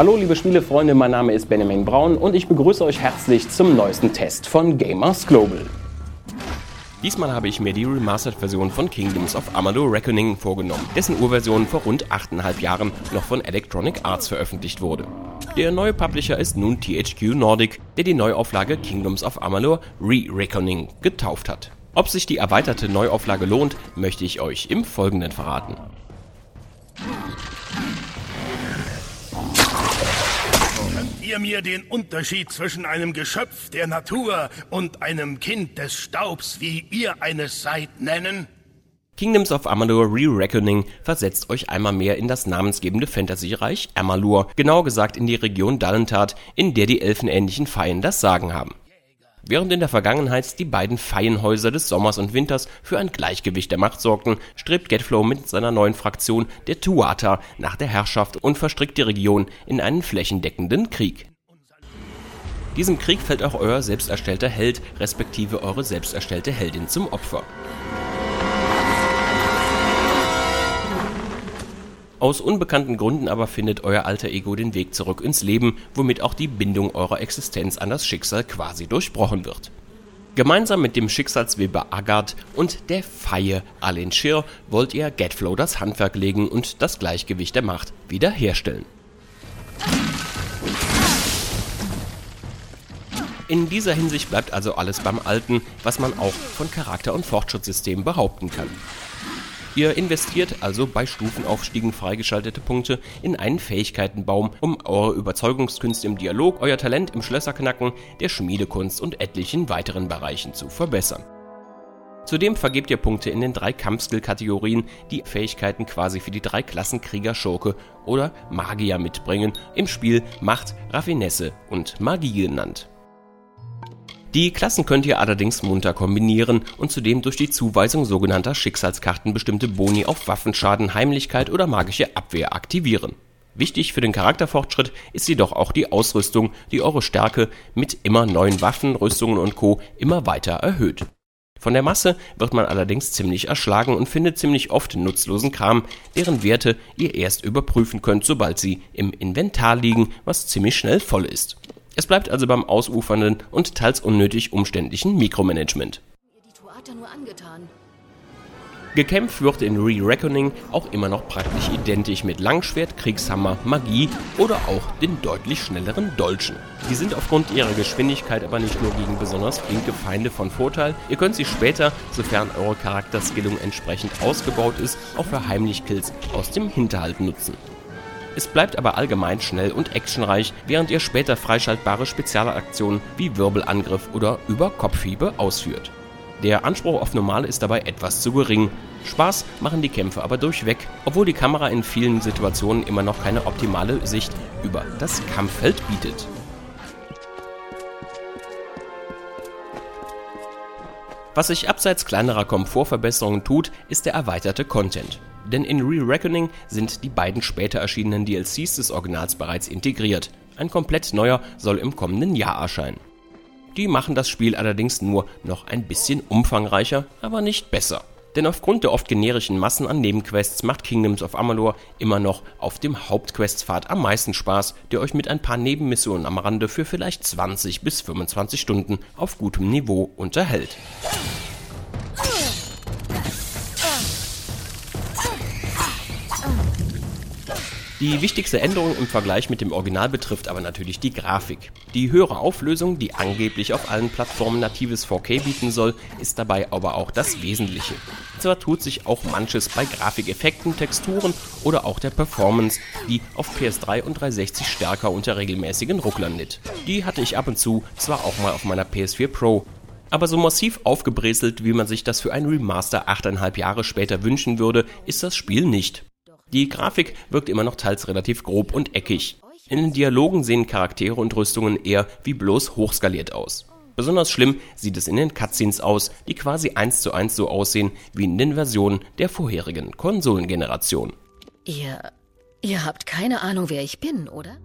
Hallo liebe Spielefreunde, mein Name ist Benjamin Braun und ich begrüße euch herzlich zum neuesten Test von Gamers Global. Diesmal habe ich mir die Remastered-Version von Kingdoms of Amalur Reckoning vorgenommen, dessen Urversion vor rund 8,5 Jahren noch von Electronic Arts veröffentlicht wurde. Der neue Publisher ist nun THQ Nordic, der die Neuauflage Kingdoms of Amalur Re-Reckoning getauft hat. Ob sich die erweiterte Neuauflage lohnt, möchte ich euch im Folgenden verraten. Ihr mir den Unterschied zwischen einem Geschöpf der Natur und einem Kind des Staubs, wie ihr eines seid, nennen? Kingdoms of Amalur Re-Reckoning versetzt euch einmal mehr in das namensgebende Fantasy-Reich Amalur, genauer gesagt in die Region Dallentat, in der die elfenähnlichen Feien das Sagen haben. Während in der Vergangenheit die beiden Feienhäuser des Sommers und Winters für ein Gleichgewicht der Macht sorgten, strebt Getflow mit seiner neuen Fraktion, der Tuata, nach der Herrschaft und verstrickt die Region in einen flächendeckenden Krieg. Diesem Krieg fällt auch euer selbst erstellter Held respektive eure selbst erstellte Heldin zum Opfer. Aus unbekannten Gründen aber findet euer alter Ego den Weg zurück ins Leben, womit auch die Bindung eurer Existenz an das Schicksal quasi durchbrochen wird. Gemeinsam mit dem Schicksalsweber Agard und der Feie Alin Schir wollt ihr Getflow das Handwerk legen und das Gleichgewicht der Macht wiederherstellen. In dieser Hinsicht bleibt also alles beim Alten, was man auch von Charakter- und Fortschrittssystemen behaupten kann. Ihr investiert also bei Stufenaufstiegen freigeschaltete Punkte in einen Fähigkeitenbaum, um eure Überzeugungskünste im Dialog, euer Talent im Schlösserknacken, der Schmiedekunst und etlichen weiteren Bereichen zu verbessern. Zudem vergebt ihr Punkte in den drei Kampfskill-Kategorien, die Fähigkeiten quasi für die drei Klassen Krieger, Schurke oder Magier mitbringen, im Spiel Macht, Raffinesse und Magie genannt. Die Klassen könnt ihr allerdings munter kombinieren und zudem durch die Zuweisung sogenannter Schicksalskarten bestimmte Boni auf Waffenschaden, Heimlichkeit oder magische Abwehr aktivieren. Wichtig für den Charakterfortschritt ist jedoch auch die Ausrüstung, die eure Stärke mit immer neuen Waffen, Rüstungen und Co. immer weiter erhöht. Von der Masse wird man allerdings ziemlich erschlagen und findet ziemlich oft nutzlosen Kram, deren Werte ihr erst überprüfen könnt, sobald sie im Inventar liegen, was ziemlich schnell voll ist. Es bleibt also beim ausufernden und teils unnötig umständlichen Mikromanagement. Gekämpft wird in Re-Reckoning auch immer noch praktisch identisch mit Langschwert, Kriegshammer, Magie oder auch den deutlich schnelleren Dolchen. Die sind aufgrund ihrer Geschwindigkeit aber nicht nur gegen besonders flinke Feinde von Vorteil, ihr könnt sie später, sofern eure Charakterskillung entsprechend ausgebaut ist, auch für Heimlich-Kills aus dem Hinterhalt nutzen. Es bleibt aber allgemein schnell und actionreich, während ihr später freischaltbare Spezialaktionen wie Wirbelangriff oder Überkopfhiebe ausführt. Der Anspruch auf Normal ist dabei etwas zu gering. Spaß machen die Kämpfe aber durchweg, obwohl die Kamera in vielen Situationen immer noch keine optimale Sicht über das Kampffeld bietet. Was sich abseits kleinerer Komfortverbesserungen tut, ist der erweiterte Content. Denn in Re-Reckoning sind die beiden später erschienenen DLCs des Originals bereits integriert. Ein komplett neuer soll im kommenden Jahr erscheinen. Die machen das Spiel allerdings nur noch ein bisschen umfangreicher, aber nicht besser. Denn aufgrund der oft generischen Massen an Nebenquests macht Kingdoms of Amalur immer noch auf dem Hauptquestpfad am meisten Spaß, der euch mit ein paar Nebenmissionen am Rande für vielleicht 20 bis 25 Stunden auf gutem Niveau unterhält. Die wichtigste Änderung im Vergleich mit dem Original betrifft aber natürlich die Grafik. Die höhere Auflösung, die angeblich auf allen Plattformen natives 4K bieten soll, ist dabei aber auch das Wesentliche. Zwar tut sich auch manches bei Grafikeffekten, Texturen oder auch der Performance, die auf PS3 und 360 stärker unter regelmäßigen Rucklern litt. Die hatte ich ab und zu zwar auch mal auf meiner PS4 Pro, aber so massiv aufgebrezelt, wie man sich das für ein Remaster 8,5 Jahre später wünschen würde, ist das Spiel nicht. Die Grafik wirkt immer noch teils relativ grob und eckig. In den Dialogen sehen Charaktere und Rüstungen eher wie bloß hochskaliert aus. Besonders schlimm sieht es in den Cutscenes aus, die quasi eins zu eins so aussehen wie in den Versionen der vorherigen Konsolengeneration. Ihr. Ihr habt keine Ahnung, wer ich bin, oder?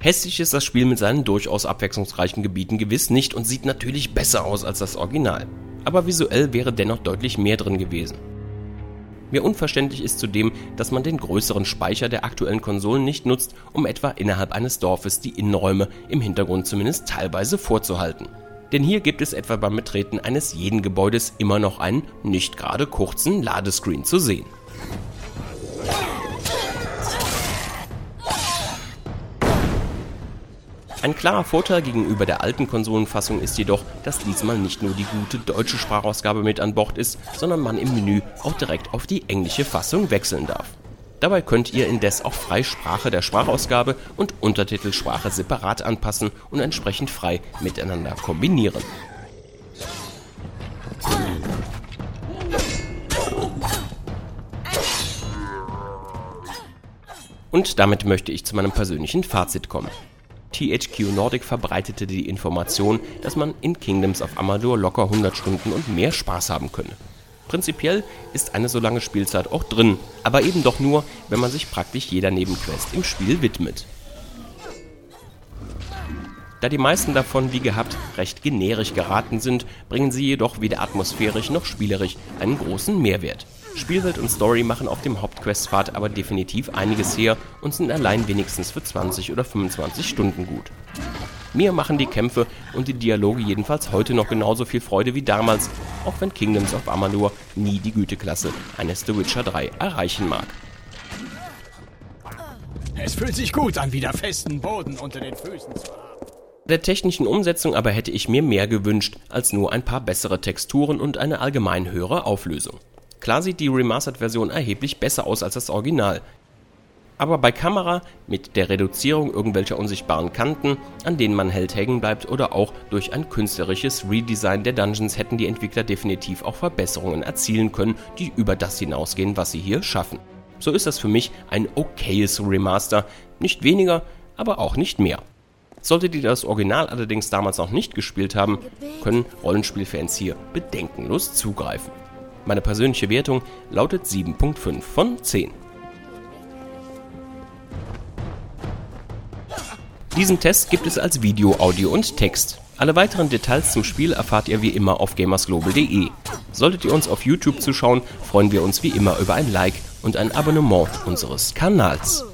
Hässlich ist das Spiel mit seinen durchaus abwechslungsreichen Gebieten gewiss nicht und sieht natürlich besser aus als das Original. Aber visuell wäre dennoch deutlich mehr drin gewesen. Mir unverständlich ist zudem, dass man den größeren Speicher der aktuellen Konsolen nicht nutzt, um etwa innerhalb eines Dorfes die Innenräume im Hintergrund zumindest teilweise vorzuhalten. Denn hier gibt es etwa beim Betreten eines jeden Gebäudes immer noch einen nicht gerade kurzen Ladescreen zu sehen. Ein klarer Vorteil gegenüber der alten Konsolenfassung ist jedoch, dass diesmal nicht nur die gute deutsche Sprachausgabe mit an Bord ist, sondern man im Menü auch direkt auf die englische Fassung wechseln darf. Dabei könnt ihr indes auch frei Sprache der Sprachausgabe und Untertitelsprache separat anpassen und entsprechend frei miteinander kombinieren. Und damit möchte ich zu meinem persönlichen Fazit kommen. THQ Nordic verbreitete die Information, dass man in Kingdoms of Amalur locker 100 Stunden und mehr Spaß haben könne. Prinzipiell ist eine so lange Spielzeit auch drin, aber eben doch nur, wenn man sich praktisch jeder Nebenquest im Spiel widmet. Da die meisten davon, wie gehabt, recht generisch geraten sind, bringen sie jedoch weder atmosphärisch noch spielerisch einen großen Mehrwert. Spielwelt und Story machen auf dem Hauptquestpfad aber definitiv einiges her und sind allein wenigstens für 20 oder 25 Stunden gut. Mir machen die Kämpfe und die Dialoge jedenfalls heute noch genauso viel Freude wie damals, auch wenn Kingdoms of Amalur nie die Güteklasse eines The Witcher 3 erreichen mag. Es fühlt sich gut an, wieder festen Boden unter den Füßen zu haben. Der technischen Umsetzung aber hätte ich mir mehr gewünscht als nur ein paar bessere Texturen und eine allgemein höhere Auflösung. Klar sieht die Remastered-Version erheblich besser aus als das Original. Aber bei Kamera, mit der Reduzierung irgendwelcher unsichtbaren Kanten, an denen man hält hängen bleibt oder auch durch ein künstlerisches Redesign der Dungeons hätten die Entwickler definitiv auch Verbesserungen erzielen können, die über das hinausgehen, was sie hier schaffen. So ist das für mich ein okayes Remaster, nicht weniger, aber auch nicht mehr. Solltet ihr das Original allerdings damals noch nicht gespielt haben, können Rollenspielfans hier bedenkenlos zugreifen. Meine persönliche Wertung lautet 7.5 von 10. Diesen Test gibt es als Video, Audio und Text. Alle weiteren Details zum Spiel erfahrt ihr wie immer auf gamersglobal.de. Solltet ihr uns auf YouTube zuschauen, freuen wir uns wie immer über ein Like und ein Abonnement unseres Kanals.